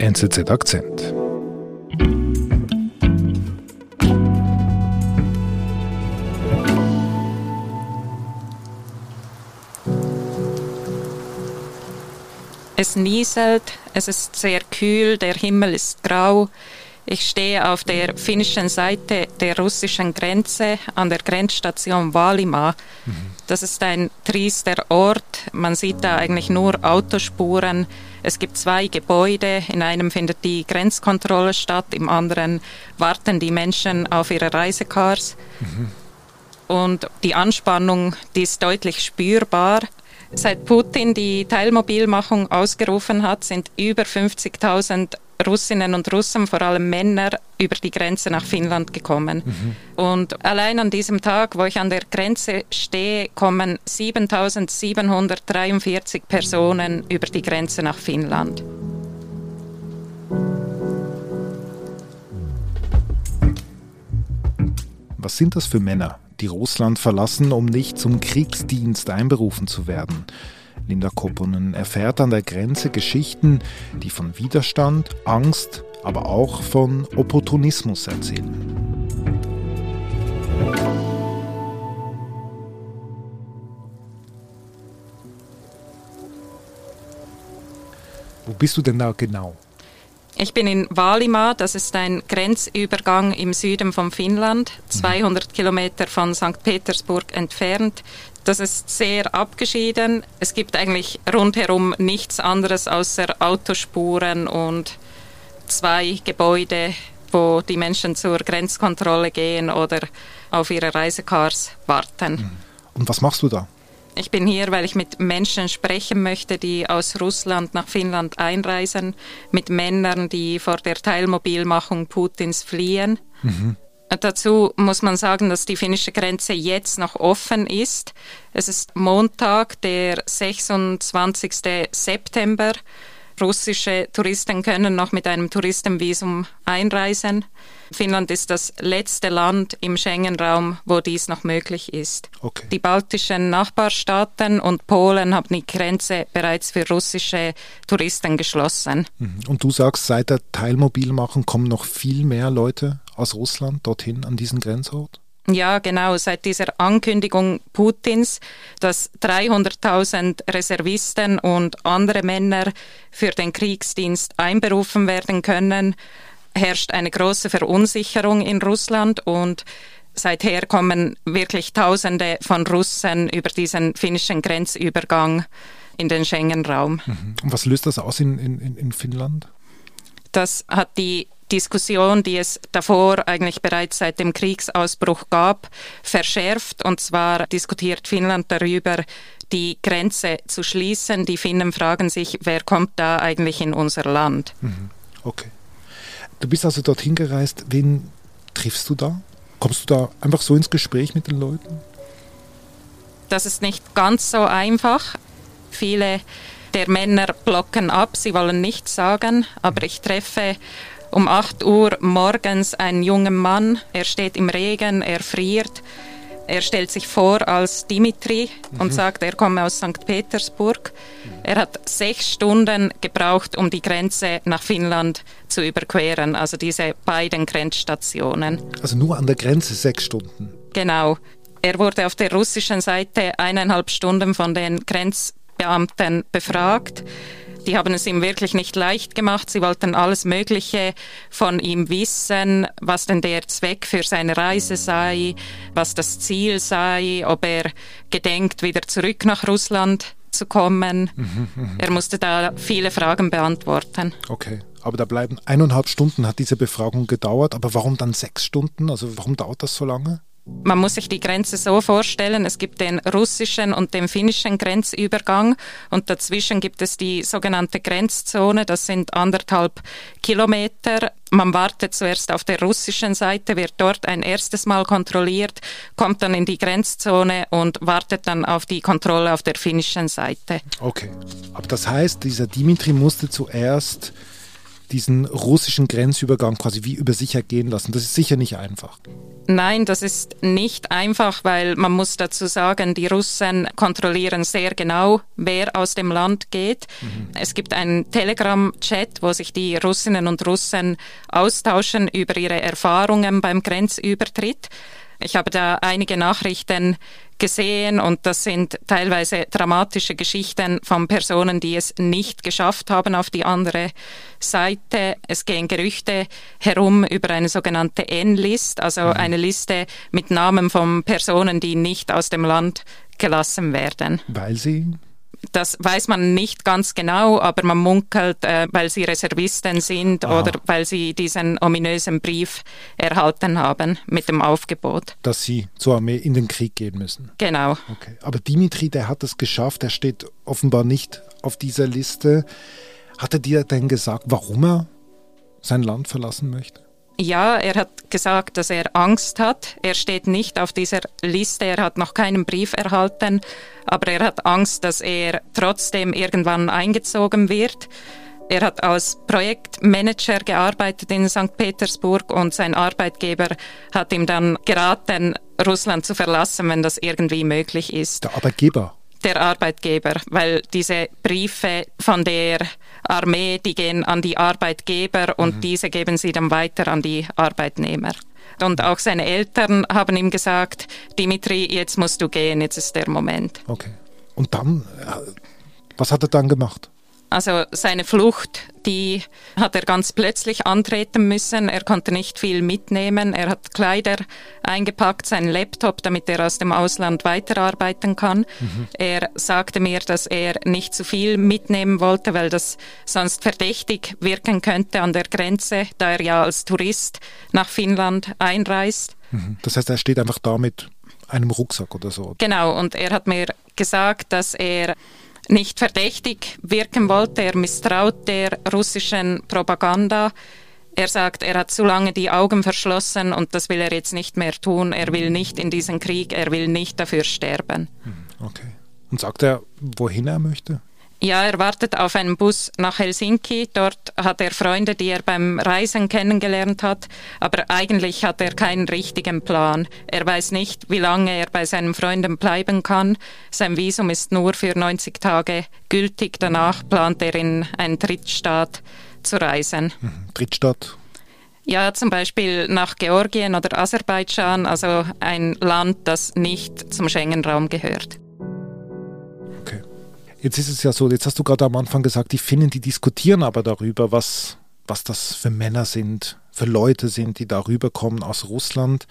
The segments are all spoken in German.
NZZ Akzent. Es nieselt, es ist sehr kühl, der Himmel ist grau. Ich stehe auf der finnischen Seite der russischen Grenze an der Grenzstation Valima. Mhm. Das ist ein triester Ort. Man sieht da eigentlich nur Autospuren. Es gibt zwei Gebäude. In einem findet die Grenzkontrolle statt, im anderen warten die Menschen auf ihre Reisecars. Mhm. Und die Anspannung, die ist deutlich spürbar. Seit Putin die Teilmobilmachung ausgerufen hat, sind über 50.000 Russinnen und Russen, vor allem Männer, über die Grenze nach Finnland gekommen. Mhm. Und allein an diesem Tag, wo ich an der Grenze stehe, kommen 7.743 Personen über die Grenze nach Finnland. Was sind das für Männer? die Russland verlassen, um nicht zum Kriegsdienst einberufen zu werden. Linda Kopponen erfährt an der Grenze Geschichten, die von Widerstand, Angst, aber auch von Opportunismus erzählen. Wo bist du denn da genau? Ich bin in Valima, das ist ein Grenzübergang im Süden von Finnland, 200 Kilometer von St. Petersburg entfernt. Das ist sehr abgeschieden. Es gibt eigentlich rundherum nichts anderes außer Autospuren und zwei Gebäude, wo die Menschen zur Grenzkontrolle gehen oder auf ihre Reisecars warten. Und was machst du da? Ich bin hier, weil ich mit Menschen sprechen möchte, die aus Russland nach Finnland einreisen, mit Männern, die vor der Teilmobilmachung Putins fliehen. Mhm. Dazu muss man sagen, dass die finnische Grenze jetzt noch offen ist. Es ist Montag, der 26. September. Russische Touristen können noch mit einem Touristenvisum einreisen. Finnland ist das letzte Land im Schengen-Raum, wo dies noch möglich ist. Okay. Die baltischen Nachbarstaaten und Polen haben die Grenze bereits für russische Touristen geschlossen. Mhm. Und du sagst, seit der Teilmobilmachung kommen noch viel mehr Leute aus Russland dorthin an diesen Grenzort? Ja, genau. Seit dieser Ankündigung Putins, dass 300.000 Reservisten und andere Männer für den Kriegsdienst einberufen werden können, herrscht eine große Verunsicherung in Russland und seither kommen wirklich Tausende von Russen über diesen finnischen Grenzübergang in den Schengen-Raum. Mhm. Und was löst das aus in, in, in Finnland? Das hat die Diskussion, die es davor eigentlich bereits seit dem Kriegsausbruch gab, verschärft. Und zwar diskutiert Finnland darüber, die Grenze zu schließen. Die Finnen fragen sich, wer kommt da eigentlich in unser Land? Mhm. Okay. Du bist also dorthin gereist. Wen triffst du da? Kommst du da einfach so ins Gespräch mit den Leuten? Das ist nicht ganz so einfach. Viele der Männer blocken ab, sie wollen nichts sagen, aber ich treffe um 8 Uhr morgens einen jungen Mann. Er steht im Regen, er friert. Er stellt sich vor als Dimitri mhm. und sagt, er komme aus St. Petersburg. Er hat sechs Stunden gebraucht, um die Grenze nach Finnland zu überqueren, also diese beiden Grenzstationen. Also nur an der Grenze sechs Stunden? Genau. Er wurde auf der russischen Seite eineinhalb Stunden von den Grenzbeamten befragt. Die haben es ihm wirklich nicht leicht gemacht. Sie wollten alles Mögliche von ihm wissen, was denn der Zweck für seine Reise sei, was das Ziel sei, ob er gedenkt, wieder zurück nach Russland zu kommen. Mhm, mh. Er musste da viele Fragen beantworten. Okay. Aber da bleiben eineinhalb Stunden hat diese Befragung gedauert. Aber warum dann sechs Stunden? Also warum dauert das so lange? Man muss sich die Grenze so vorstellen, es gibt den russischen und den finnischen Grenzübergang und dazwischen gibt es die sogenannte Grenzzone, das sind anderthalb Kilometer. Man wartet zuerst auf der russischen Seite, wird dort ein erstes Mal kontrolliert, kommt dann in die Grenzzone und wartet dann auf die Kontrolle auf der finnischen Seite. Okay, aber das heißt, dieser Dimitri musste zuerst diesen russischen Grenzübergang quasi wie über sich ergehen lassen. Das ist sicher nicht einfach. Nein, das ist nicht einfach, weil man muss dazu sagen, die Russen kontrollieren sehr genau, wer aus dem Land geht. Mhm. Es gibt einen Telegram-Chat, wo sich die Russinnen und Russen austauschen über ihre Erfahrungen beim Grenzübertritt. Ich habe da einige Nachrichten gesehen und das sind teilweise dramatische Geschichten von Personen, die es nicht geschafft haben auf die andere Seite. Es gehen Gerüchte herum über eine sogenannte N-List, also mhm. eine Liste mit Namen von Personen, die nicht aus dem Land gelassen werden. Weil sie das weiß man nicht ganz genau, aber man munkelt, äh, weil sie Reservisten sind Aha. oder weil sie diesen ominösen Brief erhalten haben mit dem Aufgebot. Dass sie zur Armee in den Krieg gehen müssen. Genau. Okay. Aber Dimitri, der hat es geschafft, er steht offenbar nicht auf dieser Liste. Hat er dir denn gesagt, warum er sein Land verlassen möchte? Ja, er hat gesagt, dass er Angst hat. Er steht nicht auf dieser Liste, er hat noch keinen Brief erhalten, aber er hat Angst, dass er trotzdem irgendwann eingezogen wird. Er hat als Projektmanager gearbeitet in St. Petersburg und sein Arbeitgeber hat ihm dann geraten, Russland zu verlassen, wenn das irgendwie möglich ist. Der Arbeitgeber? Der Arbeitgeber, weil diese Briefe von der Armee, die gehen an die Arbeitgeber und mhm. diese geben sie dann weiter an die Arbeitnehmer. Und auch seine Eltern haben ihm gesagt, Dimitri, jetzt musst du gehen, jetzt ist der Moment. Okay. Und dann, äh, was hat er dann gemacht? Also seine Flucht, die hat er ganz plötzlich antreten müssen. Er konnte nicht viel mitnehmen. Er hat Kleider eingepackt, seinen Laptop, damit er aus dem Ausland weiterarbeiten kann. Mhm. Er sagte mir, dass er nicht zu viel mitnehmen wollte, weil das sonst verdächtig wirken könnte an der Grenze, da er ja als Tourist nach Finnland einreist. Mhm. Das heißt, er steht einfach da mit einem Rucksack oder so. Genau, und er hat mir gesagt, dass er nicht verdächtig wirken wollte. Er misstraut der russischen Propaganda. Er sagt, er hat zu lange die Augen verschlossen und das will er jetzt nicht mehr tun. Er will nicht in diesen Krieg, er will nicht dafür sterben. Hm, okay. Und sagt er, wohin er möchte? Ja, er wartet auf einen Bus nach Helsinki. Dort hat er Freunde, die er beim Reisen kennengelernt hat. Aber eigentlich hat er keinen richtigen Plan. Er weiß nicht, wie lange er bei seinen Freunden bleiben kann. Sein Visum ist nur für 90 Tage gültig. Danach plant er in einen Drittstaat zu reisen. Mhm. Drittstaat? Ja, zum Beispiel nach Georgien oder Aserbaidschan, also ein Land, das nicht zum Schengen-Raum gehört. Jetzt ist es ja so, jetzt hast du gerade am Anfang gesagt, die Finnen, die diskutieren aber darüber, was, was das für Männer sind, für Leute sind, die darüber kommen aus Russland.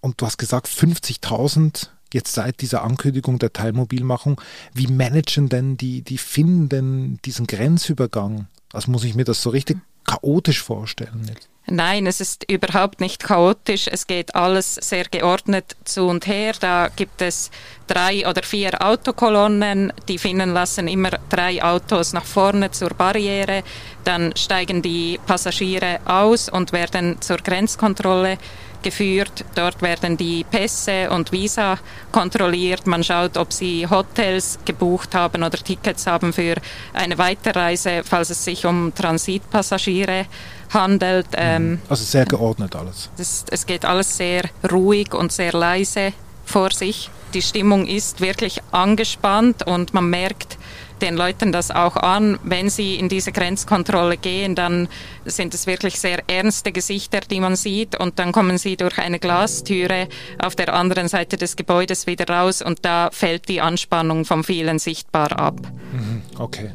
Und du hast gesagt, 50.000 jetzt seit dieser Ankündigung der Teilmobilmachung. Wie managen denn die, die Finnen denn diesen Grenzübergang? Also muss ich mir das so richtig chaotisch vorstellen jetzt? Nein, es ist überhaupt nicht chaotisch. Es geht alles sehr geordnet zu und her. Da gibt es drei oder vier Autokolonnen. Die Finnen lassen immer drei Autos nach vorne zur Barriere. Dann steigen die Passagiere aus und werden zur Grenzkontrolle geführt. Dort werden die Pässe und Visa kontrolliert. Man schaut, ob sie Hotels gebucht haben oder Tickets haben für eine Weiterreise, falls es sich um Transitpassagiere handelt. Ähm, also sehr geordnet alles. Das, es geht alles sehr ruhig und sehr leise vor sich. Die Stimmung ist wirklich angespannt und man merkt, den Leuten das auch an. Wenn sie in diese Grenzkontrolle gehen, dann sind es wirklich sehr ernste Gesichter, die man sieht. Und dann kommen sie durch eine Glastüre auf der anderen Seite des Gebäudes wieder raus und da fällt die Anspannung von vielen sichtbar ab. Mhm, okay.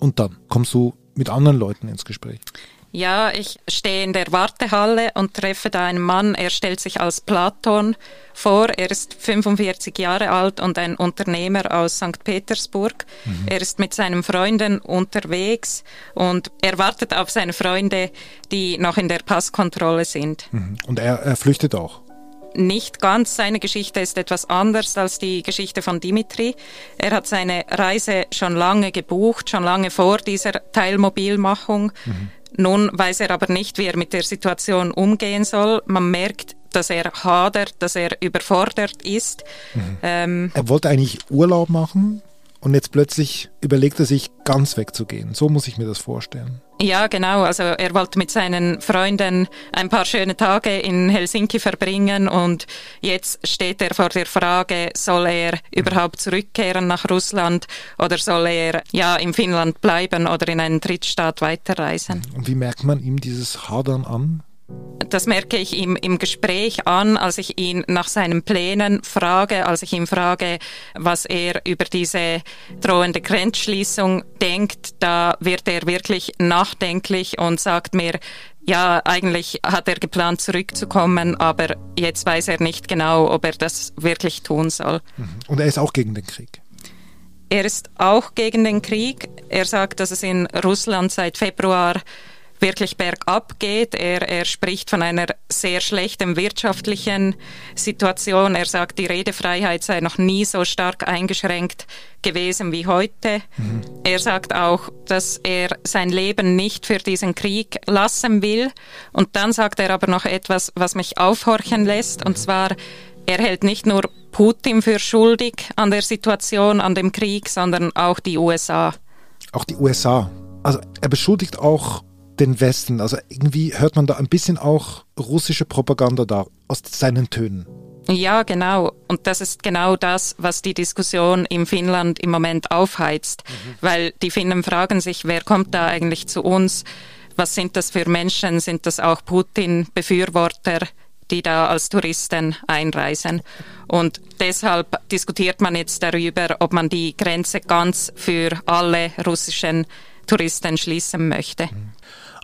Und dann kommst du mit anderen Leuten ins Gespräch. Ja, ich stehe in der Wartehalle und treffe da einen Mann. Er stellt sich als Platon vor. Er ist 45 Jahre alt und ein Unternehmer aus St. Petersburg. Mhm. Er ist mit seinen Freunden unterwegs und er wartet auf seine Freunde, die noch in der Passkontrolle sind. Mhm. Und er, er flüchtet auch nicht ganz. Seine Geschichte ist etwas anders als die Geschichte von Dimitri. Er hat seine Reise schon lange gebucht, schon lange vor dieser Teilmobilmachung. Mhm. Nun weiß er aber nicht, wie er mit der Situation umgehen soll. Man merkt, dass er hadert, dass er überfordert ist. Mhm. Ähm, er wollte eigentlich Urlaub machen und jetzt plötzlich überlegt er sich, ganz wegzugehen. So muss ich mir das vorstellen. Ja, genau. Also er wollte mit seinen Freunden ein paar schöne Tage in Helsinki verbringen und jetzt steht er vor der Frage, soll er überhaupt zurückkehren nach Russland oder soll er ja in Finnland bleiben oder in einen Drittstaat weiterreisen? Und wie merkt man ihm dieses Hadern an? Das merke ich ihm im Gespräch an, als ich ihn nach seinen Plänen frage, als ich ihn frage, was er über diese drohende Grenzschließung denkt. Da wird er wirklich nachdenklich und sagt mir, ja, eigentlich hat er geplant zurückzukommen, aber jetzt weiß er nicht genau, ob er das wirklich tun soll. Mhm. Und er ist auch gegen den Krieg. Er ist auch gegen den Krieg. Er sagt, dass es in Russland seit Februar wirklich bergab geht. Er, er spricht von einer sehr schlechten wirtschaftlichen Situation. Er sagt, die Redefreiheit sei noch nie so stark eingeschränkt gewesen wie heute. Mhm. Er sagt auch, dass er sein Leben nicht für diesen Krieg lassen will. Und dann sagt er aber noch etwas, was mich aufhorchen lässt, und zwar, er hält nicht nur Putin für schuldig an der Situation, an dem Krieg, sondern auch die USA. Auch die USA. Also er beschuldigt auch den Westen. Also irgendwie hört man da ein bisschen auch russische Propaganda da aus seinen Tönen. Ja, genau. Und das ist genau das, was die Diskussion in Finnland im Moment aufheizt. Mhm. Weil die Finnen fragen sich, wer kommt da eigentlich zu uns? Was sind das für Menschen? Sind das auch Putin-Befürworter? die da als Touristen einreisen. Und deshalb diskutiert man jetzt darüber, ob man die Grenze ganz für alle russischen Touristen schließen möchte. Mhm.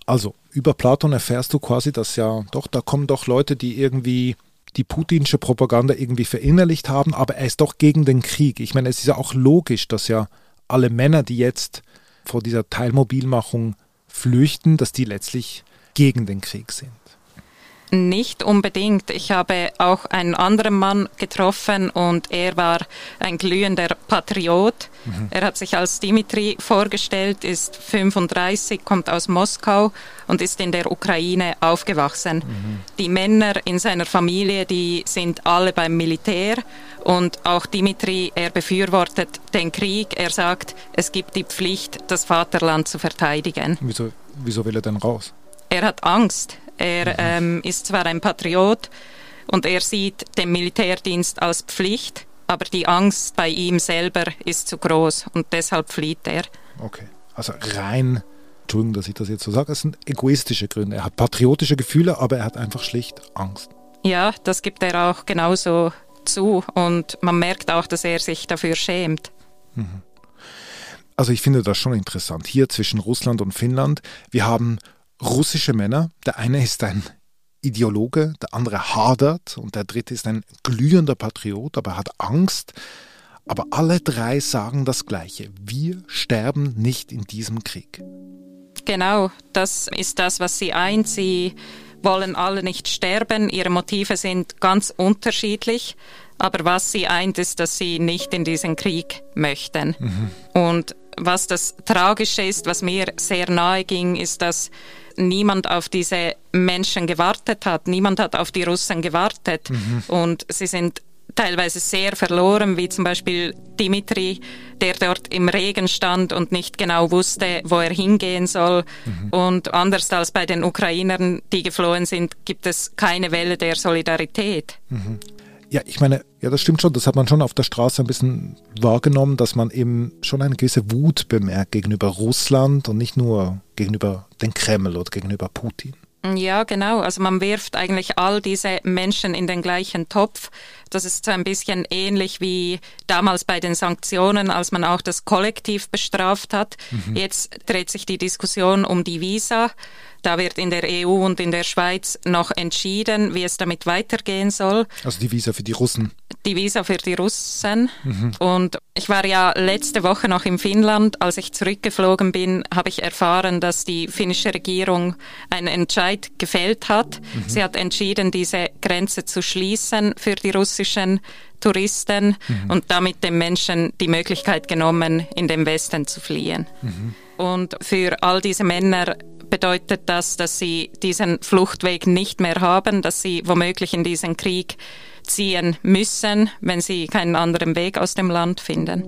Also über Platon erfährst du quasi, dass ja doch, da kommen doch Leute, die irgendwie die putinsche Propaganda irgendwie verinnerlicht haben, aber er ist doch gegen den Krieg. Ich meine, es ist ja auch logisch, dass ja alle Männer, die jetzt vor dieser Teilmobilmachung flüchten, dass die letztlich gegen den Krieg sind. Nicht unbedingt. Ich habe auch einen anderen Mann getroffen und er war ein glühender Patriot. Mhm. Er hat sich als Dimitri vorgestellt, ist 35, kommt aus Moskau und ist in der Ukraine aufgewachsen. Mhm. Die Männer in seiner Familie, die sind alle beim Militär und auch Dimitri, er befürwortet den Krieg. Er sagt, es gibt die Pflicht, das Vaterland zu verteidigen. Wieso, wieso will er denn raus? Er hat Angst. Er mhm. ähm, ist zwar ein Patriot und er sieht den Militärdienst als Pflicht, aber die Angst bei ihm selber ist zu groß und deshalb flieht er. Okay, also rein, Entschuldigung, dass ich das jetzt so sage, es sind egoistische Gründe. Er hat patriotische Gefühle, aber er hat einfach schlicht Angst. Ja, das gibt er auch genauso zu und man merkt auch, dass er sich dafür schämt. Mhm. Also ich finde das schon interessant. Hier zwischen Russland und Finnland, wir haben russische Männer. Der eine ist ein Ideologe, der andere hadert und der dritte ist ein glühender Patriot, aber hat Angst. Aber alle drei sagen das Gleiche. Wir sterben nicht in diesem Krieg. Genau, das ist das, was sie eint. Sie wollen alle nicht sterben. Ihre Motive sind ganz unterschiedlich. Aber was sie eint, ist, dass sie nicht in diesen Krieg möchten. Mhm. Und was das Tragische ist, was mir sehr nahe ging, ist, dass niemand auf diese Menschen gewartet hat. Niemand hat auf die Russen gewartet. Mhm. Und sie sind teilweise sehr verloren, wie zum Beispiel Dimitri, der dort im Regen stand und nicht genau wusste, wo er hingehen soll. Mhm. Und anders als bei den Ukrainern, die geflohen sind, gibt es keine Welle der Solidarität. Mhm. Ja, ich meine, ja, das stimmt schon. Das hat man schon auf der Straße ein bisschen wahrgenommen, dass man eben schon eine gewisse Wut bemerkt gegenüber Russland und nicht nur gegenüber dem Kreml oder gegenüber Putin. Ja, genau. Also man wirft eigentlich all diese Menschen in den gleichen Topf. Das ist so ein bisschen ähnlich wie damals bei den Sanktionen, als man auch das Kollektiv bestraft hat. Mhm. Jetzt dreht sich die Diskussion um die Visa. Da wird in der EU und in der Schweiz noch entschieden, wie es damit weitergehen soll. Also die Visa für die Russen. Die Visa für die Russen. Mhm. Und ich war ja letzte Woche noch in Finnland. Als ich zurückgeflogen bin, habe ich erfahren, dass die finnische Regierung einen Entscheid gefällt hat. Mhm. Sie hat entschieden, diese Grenze zu schließen für die russischen Touristen mhm. und damit den Menschen die Möglichkeit genommen, in den Westen zu fliehen. Mhm. Und für all diese Männer bedeutet das, dass sie diesen Fluchtweg nicht mehr haben, dass sie womöglich in diesen Krieg ziehen müssen, wenn sie keinen anderen Weg aus dem Land finden.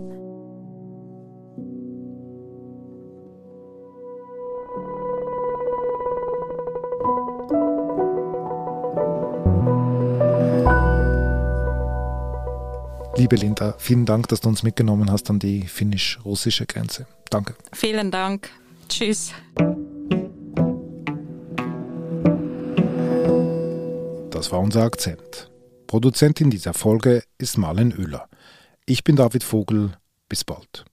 Liebe Linda, vielen Dank, dass du uns mitgenommen hast an die finnisch-russische Grenze. Danke. Vielen Dank. Tschüss. Das war unser Akzent. Produzentin dieser Folge ist Marlen Oehler. Ich bin David Vogel. Bis bald.